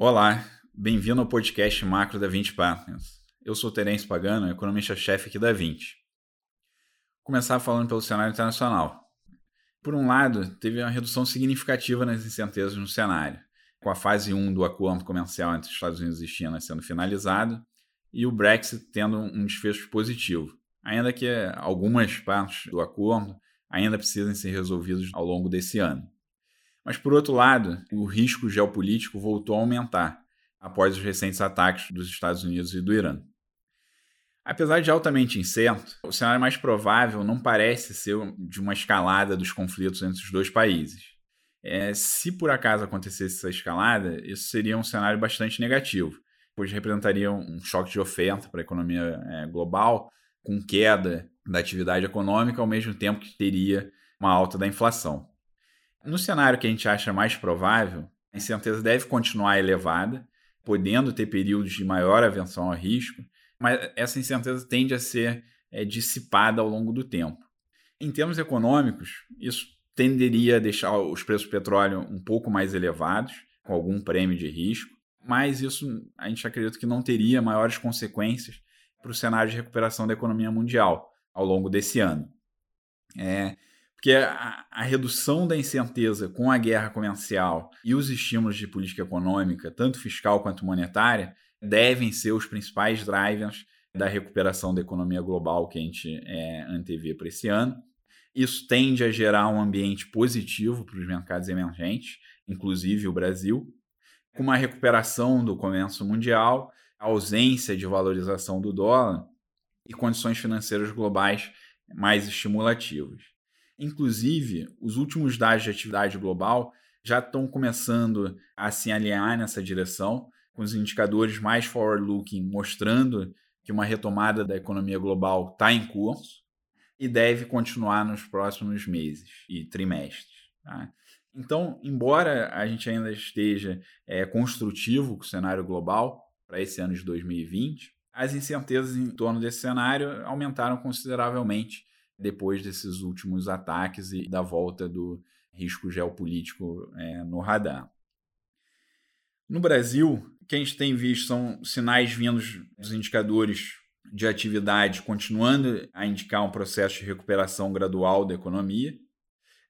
Olá, bem-vindo ao podcast Macro da 20 Partners. Eu sou Terence Pagano, economista-chefe aqui da 20. Vou começar falando pelo cenário internacional. Por um lado, teve uma redução significativa nas incertezas no cenário, com a fase 1 do acordo comercial entre Estados Unidos e China sendo finalizado e o Brexit tendo um desfecho positivo, ainda que algumas partes do acordo ainda precisem ser resolvidas ao longo desse ano. Mas, por outro lado, o risco geopolítico voltou a aumentar após os recentes ataques dos Estados Unidos e do Irã. Apesar de altamente incerto, o cenário mais provável não parece ser de uma escalada dos conflitos entre os dois países. É, se por acaso acontecesse essa escalada, isso seria um cenário bastante negativo, pois representaria um choque de oferta para a economia é, global, com queda da atividade econômica, ao mesmo tempo que teria uma alta da inflação. No cenário que a gente acha mais provável, a incerteza deve continuar elevada, podendo ter períodos de maior avenção ao risco, mas essa incerteza tende a ser é, dissipada ao longo do tempo. Em termos econômicos, isso tenderia a deixar os preços do petróleo um pouco mais elevados, com algum prêmio de risco, mas isso a gente acredita que não teria maiores consequências para o cenário de recuperação da economia mundial ao longo desse ano. É, porque a, a, redução da incerteza com a guerra comercial e os estímulos de política econômica, tanto fiscal quanto monetária, devem ser os principais drivers da recuperação da economia global que a gente é, antevê para esse ano. Isso tende a gerar um ambiente positivo para os mercados emergentes, inclusive o Brasil, com uma recuperação do comércio mundial, ausência de valorização do dólar e condições financeiras globais mais estimulativas. Inclusive, os últimos dados de atividade global já estão começando a se alinhar nessa direção, com os indicadores mais forward-looking mostrando que uma retomada da economia global está em curso e deve continuar nos próximos meses e trimestres. Tá? Então, embora a gente ainda esteja é, construtivo com o cenário global para esse ano de 2020, as incertezas em torno desse cenário aumentaram consideravelmente depois desses últimos ataques e da volta do risco geopolítico é, no radar. No Brasil, o que a gente tem visto são sinais vindos dos indicadores de atividade continuando a indicar um processo de recuperação gradual da economia.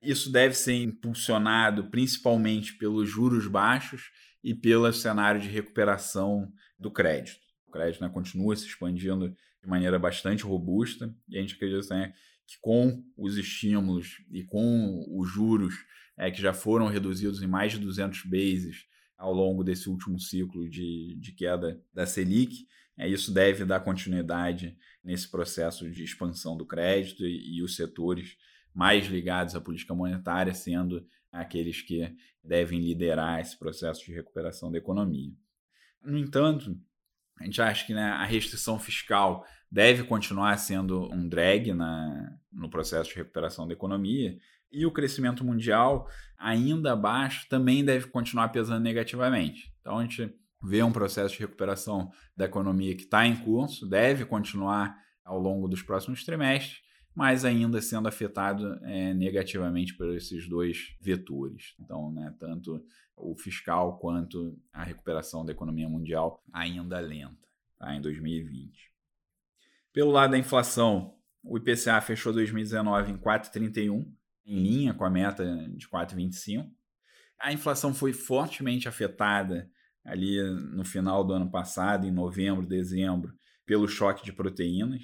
Isso deve ser impulsionado principalmente pelos juros baixos e pelo cenário de recuperação do crédito. O crédito né, continua se expandindo de maneira bastante robusta e a gente acredita né, que com os estímulos e com os juros é, que já foram reduzidos em mais de 200 bases ao longo desse último ciclo de, de queda da Selic, é, isso deve dar continuidade nesse processo de expansão do crédito e, e os setores mais ligados à política monetária sendo aqueles que devem liderar esse processo de recuperação da economia. No entanto, a gente acha que né, a restrição fiscal deve continuar sendo um drag na, no processo de recuperação da economia e o crescimento mundial, ainda baixo, também deve continuar pesando negativamente. Então a gente vê um processo de recuperação da economia que está em curso, deve continuar ao longo dos próximos trimestres, mas ainda sendo afetado é, negativamente por esses dois vetores. Então, né, tanto o fiscal quanto a recuperação da economia mundial ainda lenta tá, em 2020. Pelo lado da inflação, o IPCA fechou 2019 em 4,31, em linha com a meta de 4,25. A inflação foi fortemente afetada ali no final do ano passado, em novembro, dezembro, pelo choque de proteínas.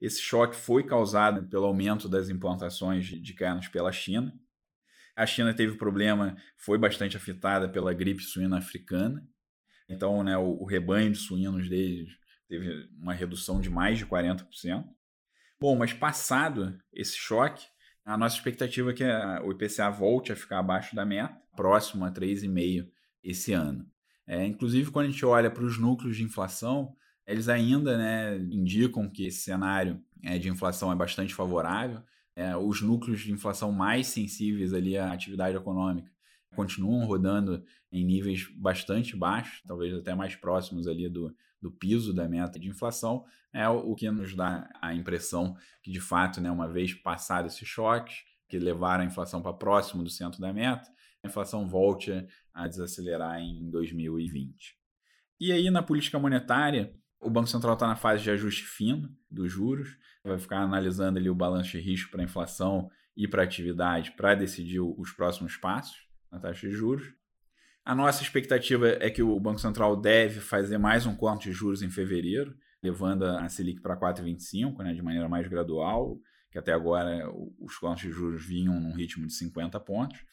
Esse choque foi causado pelo aumento das importações de carnes pela China. A China teve problema, foi bastante afetada pela gripe suína africana. Então, né, o, o rebanho de suínos deles teve uma redução de mais de 40%. Bom, mas passado esse choque, a nossa expectativa é que o IPCA volte a ficar abaixo da meta, próximo a 3,5% esse ano. É, inclusive, quando a gente olha para os núcleos de inflação, eles ainda né, indicam que esse cenário é, de inflação é bastante favorável. É, os núcleos de inflação mais sensíveis ali à atividade econômica continuam rodando em níveis bastante baixos, talvez até mais próximos ali do, do piso da meta de inflação, é o que nos dá a impressão que, de fato, né, uma vez passado esses choques, que levaram a inflação para próximo do centro da meta, a inflação volte a desacelerar em 2020. E aí, na política monetária, o Banco Central está na fase de ajuste fino dos juros, vai ficar analisando ali o balanço de risco para inflação e para atividade para decidir os próximos passos na taxa de juros. A nossa expectativa é que o Banco Central deve fazer mais um corte de juros em fevereiro, levando a Selic para 4,25, né, de maneira mais gradual, que até agora os cortes de juros vinham num ritmo de 50 pontos.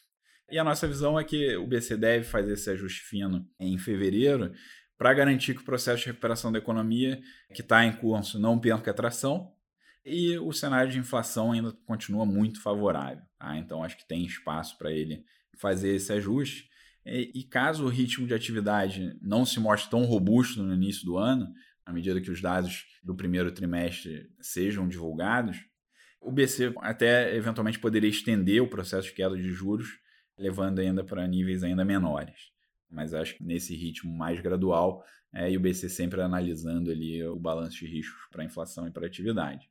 E a nossa visão é que o BC deve fazer esse ajuste fino em fevereiro para garantir que o processo de recuperação da economia que está em curso não perca atração e o cenário de inflação ainda continua muito favorável. Tá? Então, acho que tem espaço para ele fazer esse ajuste. E, caso o ritmo de atividade não se mostre tão robusto no início do ano, à medida que os dados do primeiro trimestre sejam divulgados, o BC até eventualmente poderia estender o processo de queda de juros, levando ainda para níveis ainda menores. Mas acho que nesse ritmo mais gradual, é, e o BC sempre analisando ali o balanço de riscos para inflação e para atividade.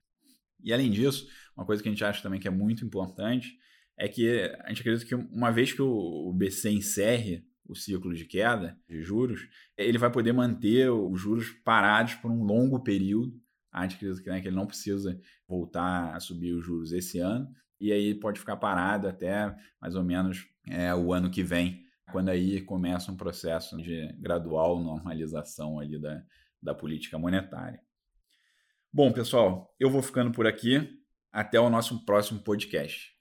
E além disso, uma coisa que a gente acha também que é muito importante é que a gente acredita que uma vez que o BC encerre o ciclo de queda de juros, ele vai poder manter os juros parados por um longo período. A gente acredita que, né, que ele não precisa voltar a subir os juros esse ano, e aí pode ficar parado até mais ou menos é, o ano que vem, quando aí começa um processo de gradual normalização ali da, da política monetária. Bom, pessoal, eu vou ficando por aqui. Até o nosso próximo podcast.